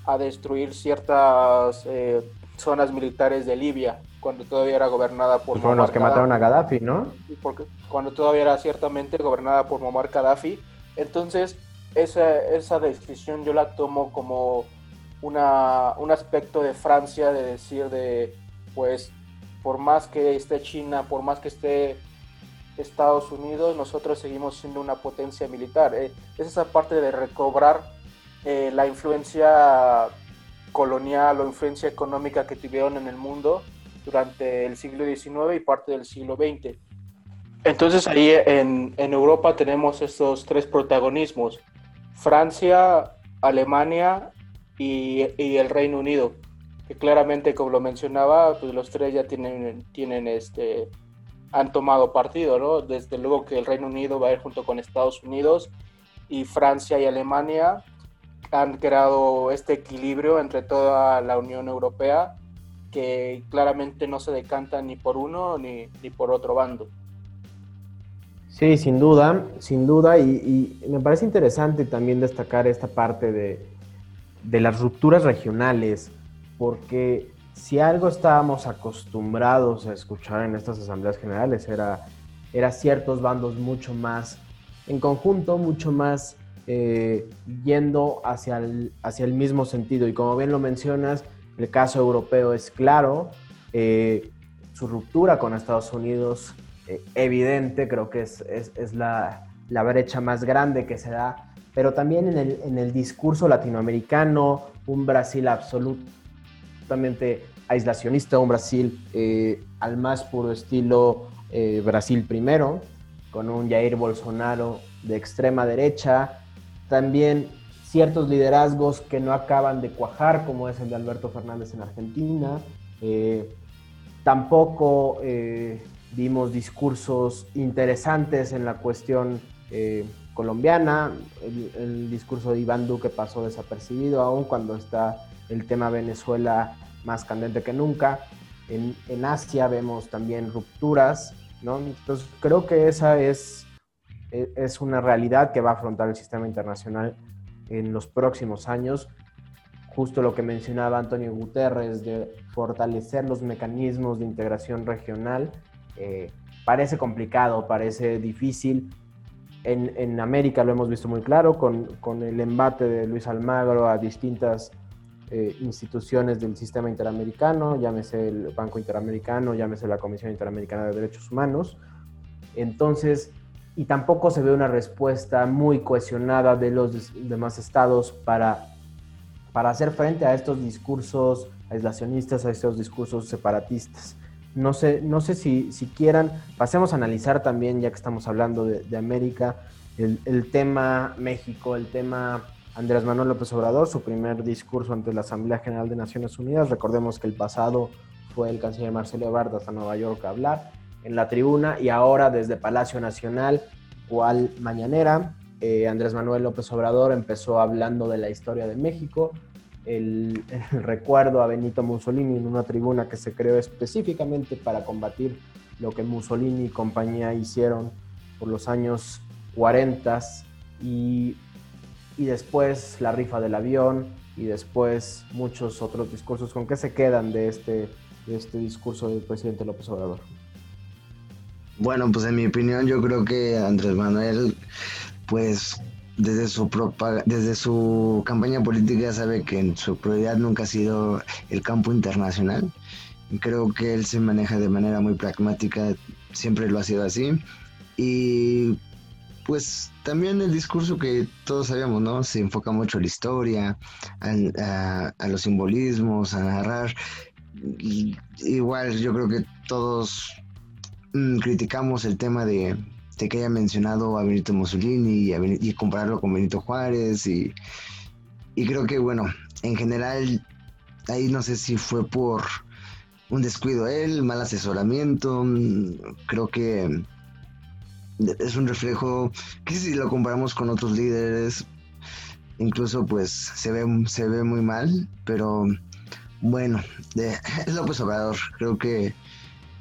a destruir ciertas eh, zonas militares de Libia, cuando todavía era gobernada por... Fueron los que mataron a Gaddafi, ¿no? Porque, cuando todavía era ciertamente gobernada por Muammar Gaddafi. Entonces, esa, esa decisión yo la tomo como una, un aspecto de Francia de decir de, pues, por más que esté China, por más que esté Estados Unidos, nosotros seguimos siendo una potencia militar. Eh, es esa parte de recobrar eh, la influencia colonial o influencia económica que tuvieron en el mundo durante el siglo XIX y parte del siglo XX. Entonces ahí en, en Europa tenemos estos tres protagonismos, Francia, Alemania y, y, el Reino Unido, que claramente, como lo mencionaba, pues los tres ya tienen, tienen este, han tomado partido, ¿no? Desde luego que el Reino Unido va a ir junto con Estados Unidos y Francia y Alemania han creado este equilibrio entre toda la Unión Europea que claramente no se decanta ni por uno ni, ni por otro bando. Sí, sin duda, sin duda, y, me parece interesante también destacar esta parte de, de, las rupturas regionales, porque si algo estábamos acostumbrados a escuchar en estas asambleas generales era, era ciertos bandos mucho más en conjunto, mucho más eh, yendo hacia el, hacia el mismo sentido. Y como bien lo mencionas, el caso europeo es claro, eh, su ruptura con Estados Unidos eh, evidente, creo que es, es, la, la, brecha más grande que se da, pero también en el, en el discurso latinoamericano, un Brasil absolutamente aislacionista, un Brasil al más puro estilo Brasil primero, con un Jair Bolsonaro de extrema derecha, también ciertos liderazgos que no acaban de cuajar, como es el de Alberto Fernández en Argentina. Eh, tampoco eh, vimos discursos interesantes en la cuestión eh, colombiana. El, discurso de Iván Duque pasó desapercibido, aún cuando está el tema Venezuela más candente que nunca. En, en Asia vemos también rupturas, ¿no? Entonces creo que esa es e, es una realidad que va a afrontar el sistema internacional en los próximos años. Justo lo que mencionaba Antonio Guterres de fortalecer los mecanismos de integración regional, eh, parece complicado, parece difícil. En, América lo hemos visto muy claro con, con el embate de Luis Almagro a distintas eh, instituciones del sistema interamericano, llámese el Banco Interamericano, llámese la Comisión Interamericana de Derechos Humanos. Entonces, y tampoco se ve una respuesta muy cohesionada de los demás estados para, para hacer frente a estos discursos aislacionistas, a estos discursos separatistas. No sé, no sé si, si quieran, pasemos a analizar también, ya que estamos hablando de, de América, el, el, tema México, el tema Andrés Manuel López Obrador, su primer discurso ante la Asamblea General de Naciones Unidas. Recordemos que el pasado fue el canciller Marcelo Ebrard hasta Nueva York a hablar en la tribuna y ahora desde Palacio Nacional, cual mañanera, eh, Andrés Manuel López Obrador empezó hablando de la historia de México, el, recuerdo a Benito Mussolini en una tribuna que se creó específicamente para combatir lo que Mussolini y compañía hicieron por los años 40 y, y después la rifa del avión y después muchos otros discursos. ¿Con qué se quedan de este, de este discurso del presidente López Obrador? Bueno, pues en mi opinión yo creo que Andrés Manuel, pues desde su desde su campaña política sabe que su prioridad nunca ha sido el campo internacional. Creo que él se maneja de manera muy pragmática, siempre lo ha sido así. Y pues también el discurso que todos sabemos, ¿no? Se enfoca mucho a la historia, a, a los simbolismos, a narrar. Y, igual yo creo que todos Mm, criticamos el tema de, de que haya mencionado a Benito Mussolini y, compararlo con Benito Juárez y, y creo que bueno, en general ahí no sé si fue por un descuido él, mal asesoramiento, creo que es un reflejo que si lo comparamos con otros líderes, incluso pues se ve, se ve muy mal, pero bueno, es López Obrador, creo que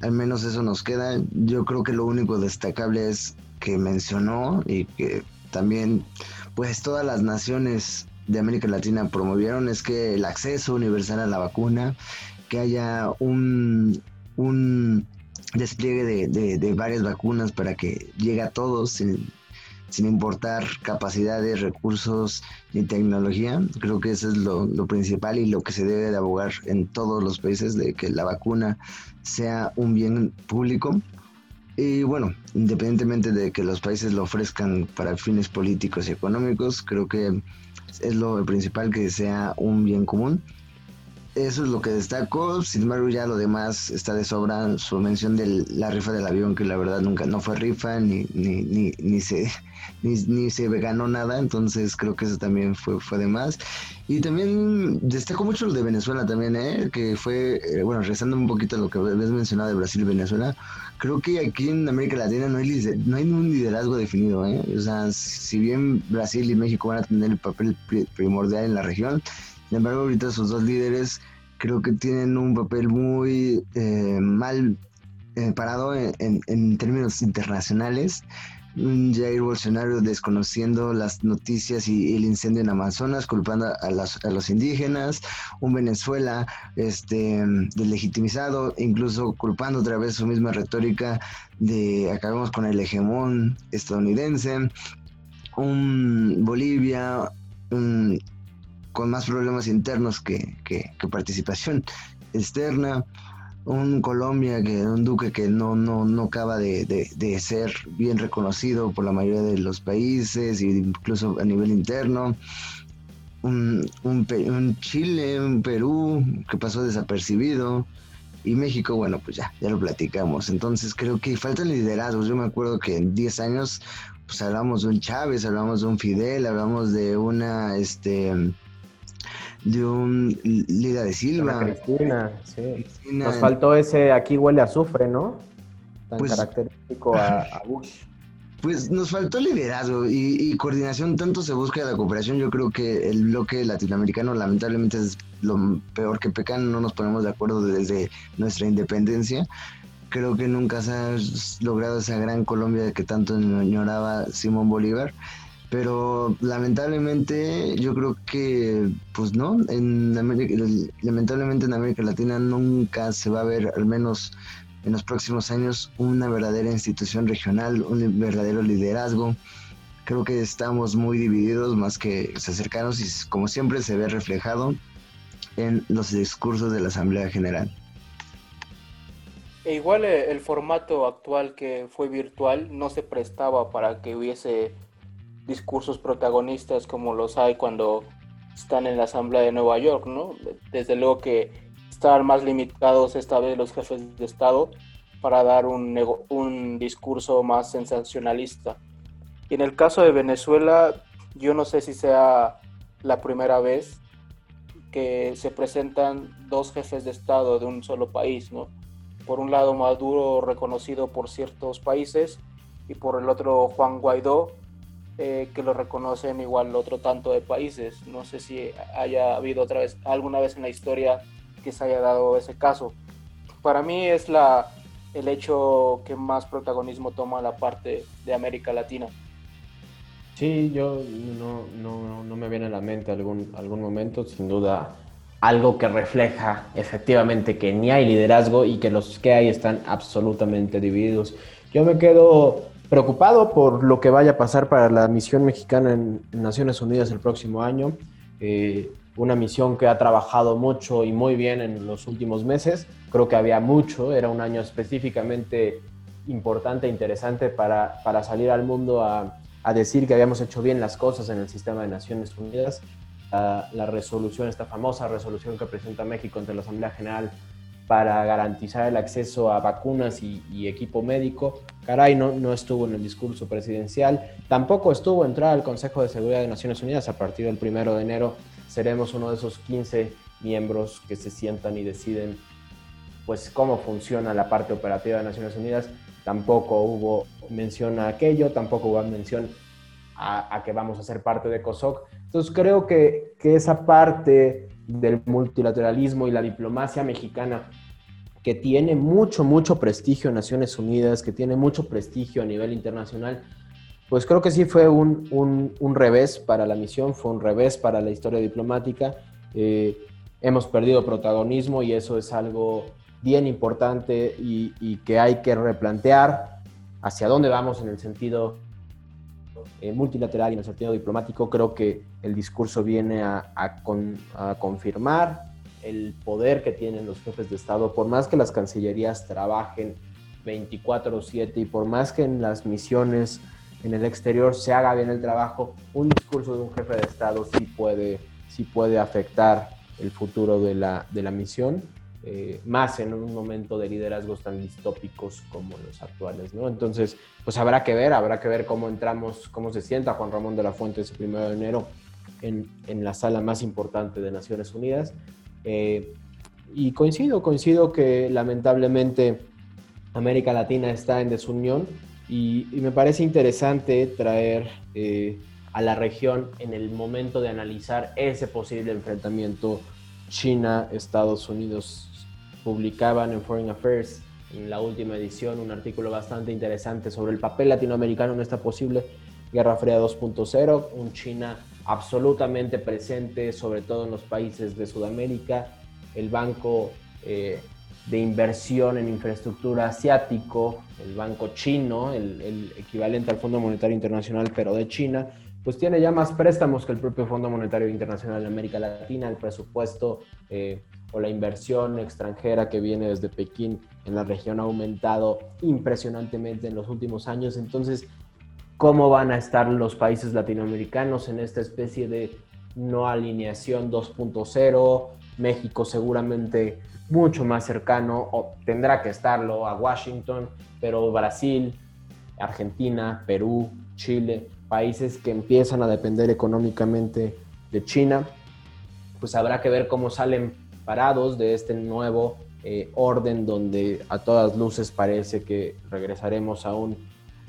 al menos eso nos queda. Yo creo que lo único destacable es que mencionó y que también pues todas las naciones de América Latina promovieron es que el acceso universal a la vacuna, que haya un, un despliegue de, varias vacunas para que llegue a todos sin, importar capacidades, recursos ni tecnología. Creo que eso es lo, lo, principal y lo que se debe de abogar en todos los países de que la vacuna sea un bien público. Y bueno, independientemente de que los países lo ofrezcan para fines políticos y económicos, creo que es lo principal que sea un bien común eso es lo que destaco. Sin embargo, ya lo demás está de sobra. Su mención de la rifa del avión, que la verdad nunca no fue rifa, ni, ni, ni, ni se ni, se ganó nada. Entonces creo que eso también fue, fue de más. Y también destaco mucho lo de Venezuela también, ¿eh? que fue, eh, bueno, rezando un poquito lo que habías mencionado de Brasil y Venezuela. Creo que aquí en América Latina no hay, no hay un liderazgo definido. ¿eh? O sea, si bien Brasil y México van a tener el papel primordial en la región, sin embargo, ahorita sus dos líderes creo que tienen un papel muy eh, mal eh, parado en, términos internacionales. Jair Bolsonaro desconociendo las noticias y el incendio en Amazonas, culpando a, los indígenas, un Venezuela este, deslegitimizado, incluso culpando otra vez su misma retórica de acabemos con el hegemón estadounidense, un Bolivia un, con más problemas internos que, participación externa. Un Colombia, que un Duque que no, no, no acaba de, ser bien reconocido por la mayoría de los países, incluso a nivel interno. Un, un, Chile, un Perú que pasó desapercibido. Y México, bueno, pues ya, ya lo platicamos. Entonces creo que faltan liderazgos. Yo me acuerdo que en 10 años, pues hablamos de un Chávez, hablamos de un Fidel, hablamos de una, este, de un Lida de Silva. Cristina, sí. Nos faltó ese aquí huele a azufre, ¿no? Tan pues, característico a, Bush. Pues nos faltó liderazgo y, coordinación, tanto se busca la cooperación, yo creo que el bloque latinoamericano lamentablemente es lo peor que pecan, no nos ponemos de acuerdo desde nuestra independencia. Creo que nunca se ha logrado esa gran Colombia que tanto añoraba Simón Bolívar pero lamentablemente yo creo que pues no en lamentablemente en América Latina nunca se va a ver al menos en los próximos años una verdadera institución regional un verdadero liderazgo. Creo que estamos muy divididos más que se acercanos y como siempre se ve reflejado en los discursos de la Asamblea General. E igual eh, el formato actual que fue virtual no se prestaba para que hubiese discursos protagonistas como los hay cuando están en la Asamblea de Nueva York, ¿no? Desde luego que están más limitados esta vez los jefes de Estado para dar un, un discurso más sensacionalista. Y en el caso de Venezuela, yo no sé si sea la primera vez que se presentan dos jefes de Estado de un solo país, ¿no? Por un lado Maduro reconocido por ciertos países y por el otro Juan Guaidó, eh, que lo reconocen igual otro tanto de países. No sé si haya habido otra vez, alguna vez en la historia que se haya dado ese caso. Para mí es la, el hecho que más protagonismo toma la parte de América Latina. Sí, yo no, no, no me viene a la mente algún, algún momento, sin duda algo que refleja efectivamente que ni hay liderazgo y que los que hay están absolutamente divididos. Yo me quedo preocupado por lo que vaya a pasar para la misión mexicana en, Naciones Unidas el próximo año. Eh, una misión que ha trabajado mucho y muy bien en los últimos meses. Creo que había mucho, era un año específicamente importante e interesante para, para salir al mundo a, a, decir que habíamos hecho bien las cosas en el sistema de Naciones Unidas. La, la resolución, esta famosa resolución que presenta México ante la Asamblea General para garantizar el acceso a vacunas y, equipo médico. Caray, no, no estuvo en el discurso presidencial, tampoco estuvo entrada al Consejo de Seguridad de Naciones Unidas. A partir del primero de enero seremos uno de esos 15 miembros que se sientan y deciden pues cómo funciona la parte operativa de Naciones Unidas. Tampoco hubo mención a aquello, tampoco hubo mención a, que vamos a ser parte de COSOC. Entonces creo que, que esa parte del multilateralismo y la diplomacia mexicana que tiene mucho, mucho prestigio en Naciones Unidas, que tiene mucho prestigio a nivel internacional, pues creo que sí fue un, un, revés para la misión, fue un revés para la historia diplomática. Eh, hemos perdido protagonismo y eso es algo bien importante y, y, que hay que replantear hacia dónde vamos en el sentido multilateral y en el sentido diplomático. Creo que el discurso viene a, confirmar el poder que tienen los jefes de Estado, por más que las cancillerías trabajen 24/7 y por más que en las misiones en el exterior se haga bien el trabajo, un discurso de un jefe de Estado sí puede, sí puede afectar el futuro de la, de la misión, eh, más en un momento de liderazgos tan distópicos como los actuales, ¿no? Entonces, pues habrá que ver, habrá que ver cómo entramos, cómo se sienta Juan Ramón de la Fuente ese primero de enero en, en la sala más importante de Naciones Unidas eh, y coincido, coincido que lamentablemente América Latina está en desunión y, me parece interesante traer eh, a la región en el momento de analizar ese posible enfrentamiento China-Estados Unidos. Publicaban en Foreign Affairs en la última edición un artículo bastante interesante sobre el papel latinoamericano en esta posible Guerra Fría 2.0, un China absolutamente presente, sobre todo en los países de Sudamérica, el Banco eh, de Inversión en Infraestructura Asiático, el Banco Chino, el, equivalente al Fondo Monetario Internacional, pero de China, pues tiene ya más préstamos que el propio Fondo Monetario Internacional de América Latina, el presupuesto eh, o la inversión extranjera que viene desde Pekín en la región ha aumentado impresionantemente en los últimos años, entonces cómo van a estar los países latinoamericanos en esta especie de no alineación 2.0. México seguramente mucho más cercano, o tendrá que estarlo, a Washington, pero Brasil, Argentina, Perú, Chile, países que empiezan a depender económicamente de China, pues habrá que ver cómo salen parados de este nuevo eh, orden donde a todas luces parece que regresaremos a un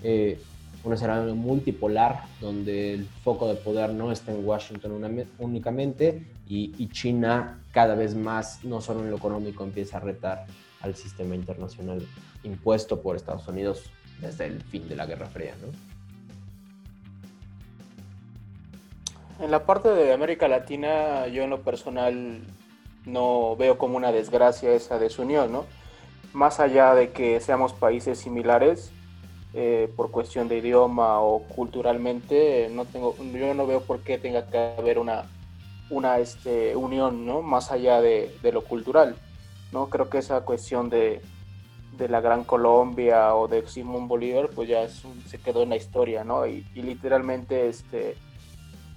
eh, un escenario multipolar donde el foco de poder no está en Washington únicamente y, China cada vez más, no solo en lo económico, empieza a retar al sistema internacional impuesto por Estados Unidos desde el fin de la Guerra Fría. ¿no? En la parte de América Latina, yo en lo personal no veo como una desgracia esa desunión, ¿no? Más allá de que seamos países similares, eh, por cuestión de idioma o culturalmente, no tengo, yo no veo por qué tenga que haber una, una este, unión, ¿no? Más allá de, de, lo cultural, ¿no? Creo que esa cuestión de, de la Gran Colombia o de Simón Bolívar, pues ya se quedó en la historia, ¿no? Y, literalmente, este,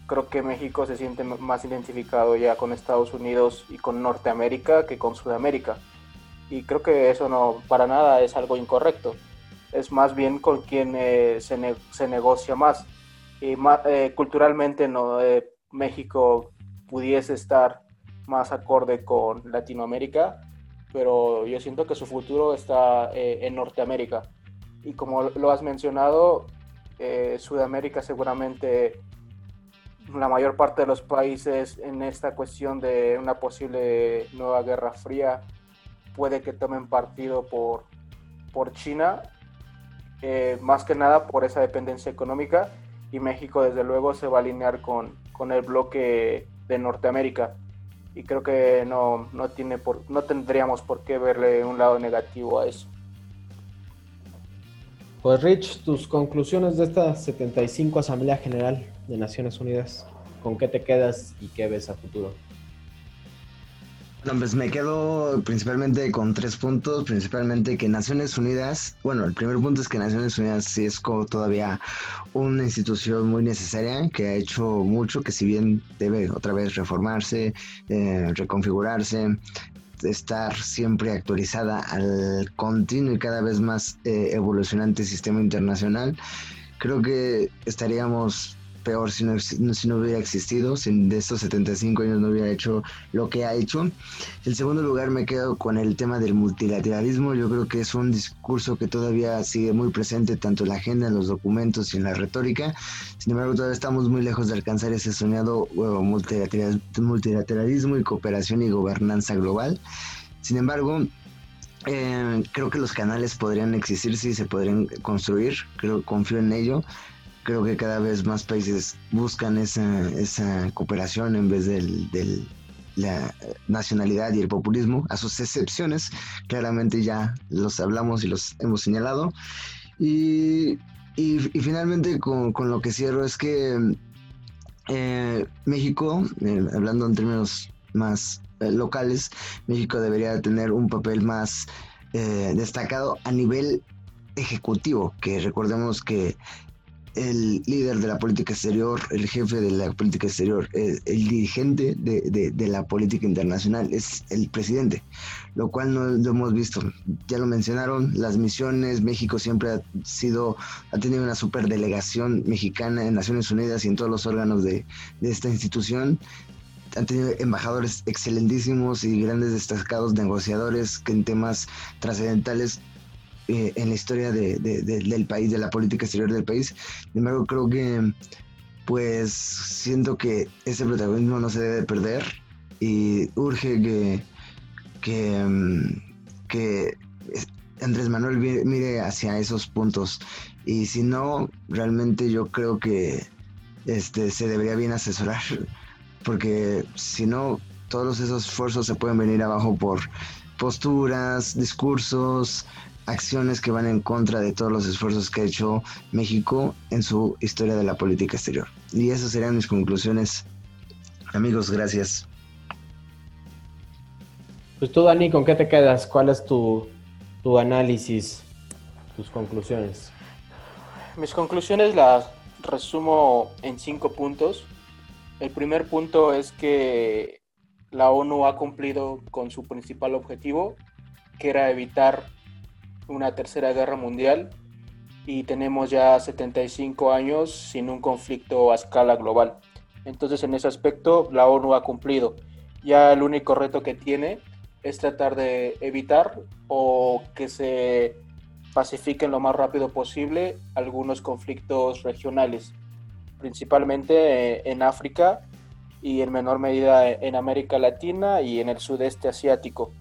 creo que México se siente más identificado ya con Estados Unidos y con Norteamérica que con Sudamérica. Y creo que eso no, para nada es algo incorrecto es más bien con quien eh, se, se, negocia más. Y eh, culturalmente no, eh, México pudiese estar más acorde con Latinoamérica, pero yo siento que su futuro está en Norteamérica. Y como lo has mencionado, Sudamérica seguramente la mayor parte de los países en esta cuestión de una posible nueva guerra fría puede que tomen partido por, por China eh, más que nada por esa dependencia económica y México desde luego se va a alinear con, con el bloque de Norteamérica y creo que no, no, tiene por, no tendríamos por qué verle un lado negativo a eso. Pues Rich, tus conclusiones de esta 75 Asamblea General de Naciones Unidas, ¿con qué te quedas y qué ves a futuro? No, pues me quedo principalmente con tres puntos, principalmente que Naciones Unidas, bueno, el primer punto es que Naciones Unidas sí es como todavía una institución muy necesaria, que ha hecho mucho, que si bien debe otra vez reformarse, eh, reconfigurarse, estar siempre actualizada al continuo y cada vez más eh, evolucionante sistema internacional, creo que estaríamos peor si no, si no hubiera existido, si de estos 75 años no hubiera hecho lo que ha hecho. En segundo lugar me quedo con el tema del multilateralismo, yo creo que es un discurso que todavía sigue muy presente tanto en la agenda, en los documentos y en la retórica, sin embargo todavía estamos muy lejos de alcanzar ese soñado multilateralismo y cooperación y gobernanza global. Sin embargo, eh, creo que los canales podrían existir si se podrían construir, creo confío en ello creo que cada vez más países buscan esa, esa cooperación en vez de la nacionalidad y el populismo, a sus excepciones, claramente ya los hablamos y los hemos señalado. Y, y, finalmente con, con, lo que cierro es que eh, México, eh, hablando en términos más eh, locales, México debería tener un papel más destacado a nivel ejecutivo, que recordemos que el líder de la política exterior, el jefe de la política exterior, el, dirigente de, la política internacional es el presidente, lo cual no lo hemos visto. Ya lo mencionaron, las misiones, México siempre ha sido, ha tenido una superdelegación mexicana en Naciones Unidas y en todos los órganos de, de esta institución han tenido embajadores excelentísimos y grandes destacados negociadores que en temas trascendentales eh, en la historia del país, de la política exterior del país. Sin embargo, creo que pues siento que ese protagonismo no se debe perder y urge que, que, mm, que Andrés Manuel mire hacia esos puntos y si no, realmente yo creo que este, se debería bien asesorar porque si no, todos esos esfuerzos se pueden venir abajo por posturas, discursos, acciones que van en contra de todos los esfuerzos que ha hecho México en su historia de la política exterior. Y esas serían mis conclusiones. Amigos, gracias. Pues tú, Dani, ¿con qué te quedas? ¿Cuál es tu, tu análisis, tus conclusiones? Mis conclusiones las resumo en cinco puntos. El primer punto es que la ONU ha cumplido con su principal objetivo, que era evitar una tercera guerra mundial y tenemos ya 75 años sin un conflicto a escala global. Entonces en ese aspecto la ONU ha cumplido. Ya el único reto que tiene es tratar de evitar o que se pacifiquen lo más rápido posible algunos conflictos regionales, principalmente eh, en África y en menor medida en América Latina y en el sudeste asiático.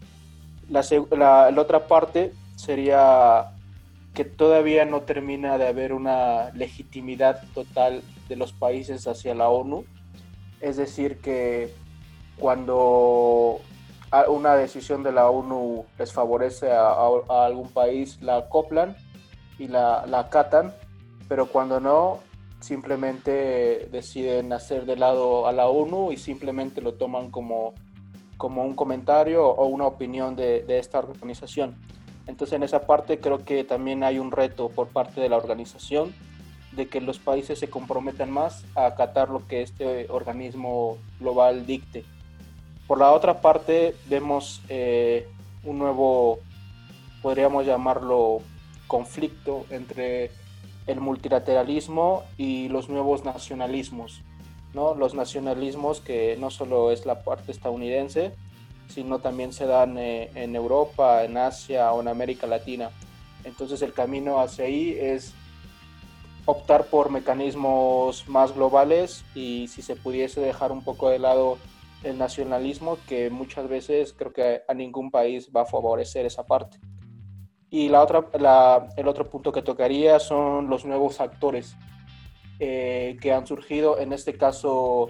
La otra parte sería que todavía no termina de haber una legitimidad total de los países hacia la ONU. Es decir, que cuando una decisión de la ONU les favorece a, algún país, la acoplan y la, la acatan, pero cuando no, simplemente deciden hacer de lado a la ONU y simplemente lo toman como, como un comentario o una opinión de, de esta organización. Entonces en esa parte creo que también hay un reto por parte de la organización de que los países se comprometan más a acatar lo que este organismo global dicte. Por la otra parte vemos eh, un nuevo, podríamos llamarlo, conflicto entre el multilateralismo y los nuevos nacionalismos. ¿no? Los nacionalismos que no solo es la parte estadounidense, sino también se dan eh, en Europa, en Asia o en América Latina. Entonces el camino hacia ahí es optar por mecanismos más globales y si se pudiese dejar un poco de lado el nacionalismo, que muchas veces creo que a ningún país va a favorecer esa parte. Y la otra, el otro punto que tocaría son los nuevos actores eh, que han surgido. En este caso,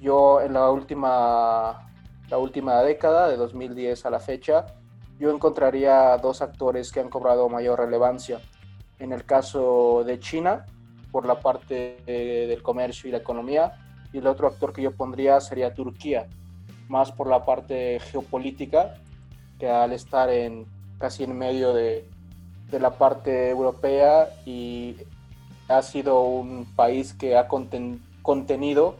yo en la última la última década, de 2010 a la fecha, yo encontraría dos actores que han cobrado mayor relevancia. En el caso de China, por la parte del comercio y la economía, y el otro actor que yo pondría sería Turquía, más por la parte geopolítica, que al estar en casi en medio de, de la parte europea y ha sido un país que ha contenido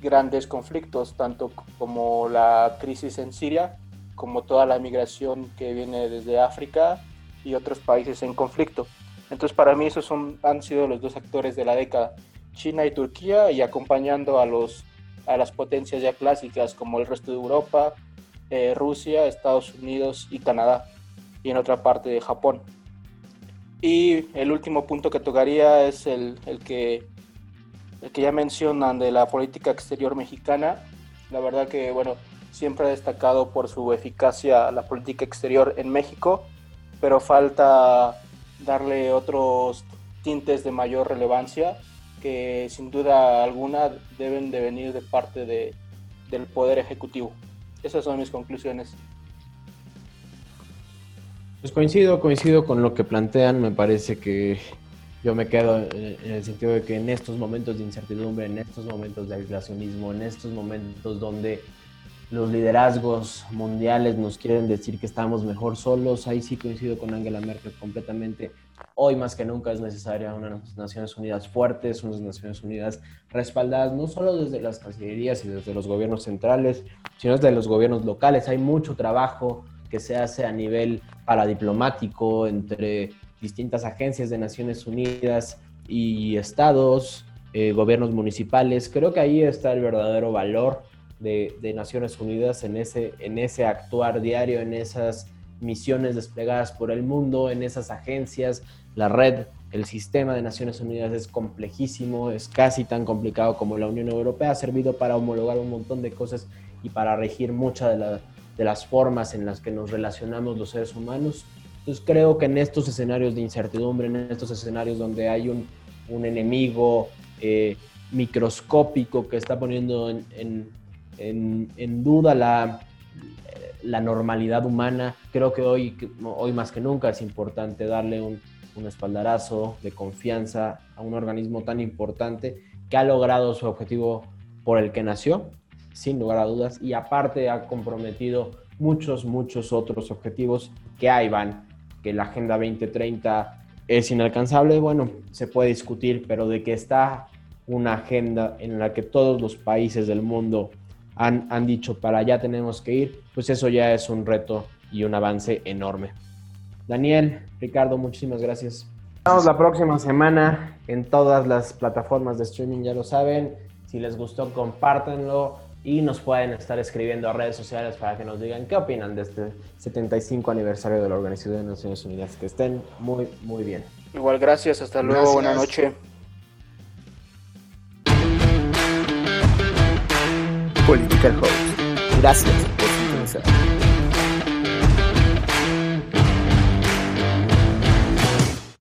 grandes conflictos, tanto como la crisis en Siria como toda la migración que viene desde África y otros países en conflicto. Entonces para mí esos son, han sido los dos actores de la década, China y Turquía, y acompañando a, los, a las potencias ya clásicas como el resto de Europa, eh, Rusia, Estados Unidos y Canadá, y en otra parte de Japón. Y el último punto que tocaría es el, el, que, el que ya mencionan de la política exterior mexicana. La verdad que, bueno, siempre ha destacado por su eficacia la política exterior en México, pero falta darle otros tintes de mayor relevancia que sin duda alguna deben de venir de parte de, del Poder Ejecutivo. Esas son mis conclusiones. Pues coincido, coincido con lo que plantean. Me parece que yo me quedo en el sentido de que en estos momentos de incertidumbre, en estos momentos de aislacionismo, en estos momentos donde los liderazgos mundiales nos quieren decir que estamos mejor solos, ahí sí coincido con Angela Merkel completamente. Hoy más que nunca es necesaria unas Naciones Unidas fuertes, unas Naciones Unidas respaldadas no solo desde las cancillerías y desde los gobiernos centrales, sino desde los gobiernos locales. Hay mucho trabajo que se hace a nivel paradiplomático entre distintas agencias de Naciones Unidas y estados, eh, gobiernos municipales. Creo que ahí está el verdadero valor de, Naciones Unidas en ese, en ese actuar diario, en esas misiones desplegadas por el mundo, en esas agencias, la red, el sistema de Naciones Unidas es complejísimo, es casi tan complicado como la Unión Europea, ha servido para homologar un montón de cosas y para regir muchas de, de las formas en las que nos relacionamos los seres humanos. Entonces creo que en estos escenarios de incertidumbre, en estos escenarios donde hay un, un enemigo eh, microscópico que está poniendo en, en, duda la, la, normalidad humana. Creo que hoy, hoy más que nunca es importante darle un, un espaldarazo de confianza a un organismo tan importante que ha logrado su objetivo por el que nació, sin lugar a dudas, y aparte ha comprometido muchos, muchos otros objetivos que ahí van, que la Agenda 2030 es inalcanzable, bueno, se puede discutir, pero de que está una agenda en la que todos los países del mundo han, dicho para allá tenemos que ir, pues eso ya es un reto y un avance enorme. Daniel, Ricardo, muchísimas gracias. Nos la próxima semana en todas las plataformas de streaming, ya lo saben. Si les gustó, compártanlo y nos pueden estar escribiendo a redes sociales para que nos digan qué opinan de este 75 aniversario de la Organización de Naciones Unidas. Que estén muy, muy bien. Igual, gracias. Hasta luego. Buenas noches. Political Host. Gracias por sintonizar.